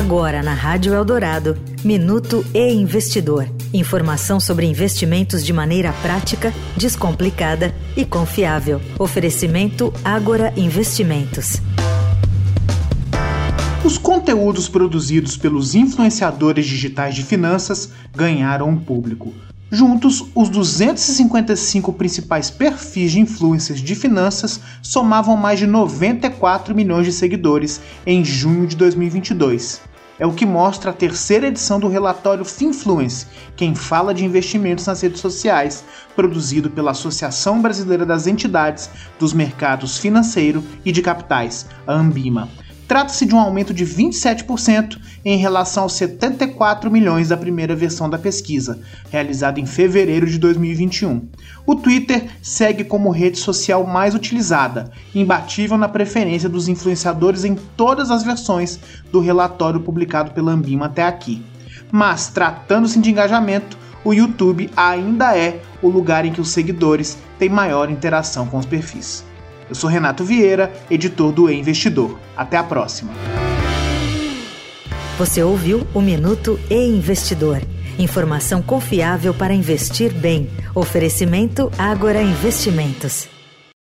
Agora na Rádio Eldorado, Minuto e Investidor. Informação sobre investimentos de maneira prática, descomplicada e confiável. Oferecimento Agora Investimentos. Os conteúdos produzidos pelos influenciadores digitais de finanças ganharam um público. Juntos, os 255 principais perfis de influencers de finanças somavam mais de 94 milhões de seguidores em junho de 2022. É o que mostra a terceira edição do relatório Finfluence, quem fala de investimentos nas redes sociais, produzido pela Associação Brasileira das Entidades dos Mercados Financeiro e de Capitais, a Ambima. Trata-se de um aumento de 27% em relação aos 74 milhões da primeira versão da pesquisa, realizada em fevereiro de 2021. O Twitter segue como rede social mais utilizada, imbatível na preferência dos influenciadores em todas as versões do relatório publicado pela Ambima até aqui. Mas, tratando-se de engajamento, o YouTube ainda é o lugar em que os seguidores têm maior interação com os perfis. Eu sou Renato Vieira, editor do E Investidor. Até a próxima. Você ouviu o Minuto E Investidor. Informação confiável para investir bem. Oferecimento Agora Investimentos.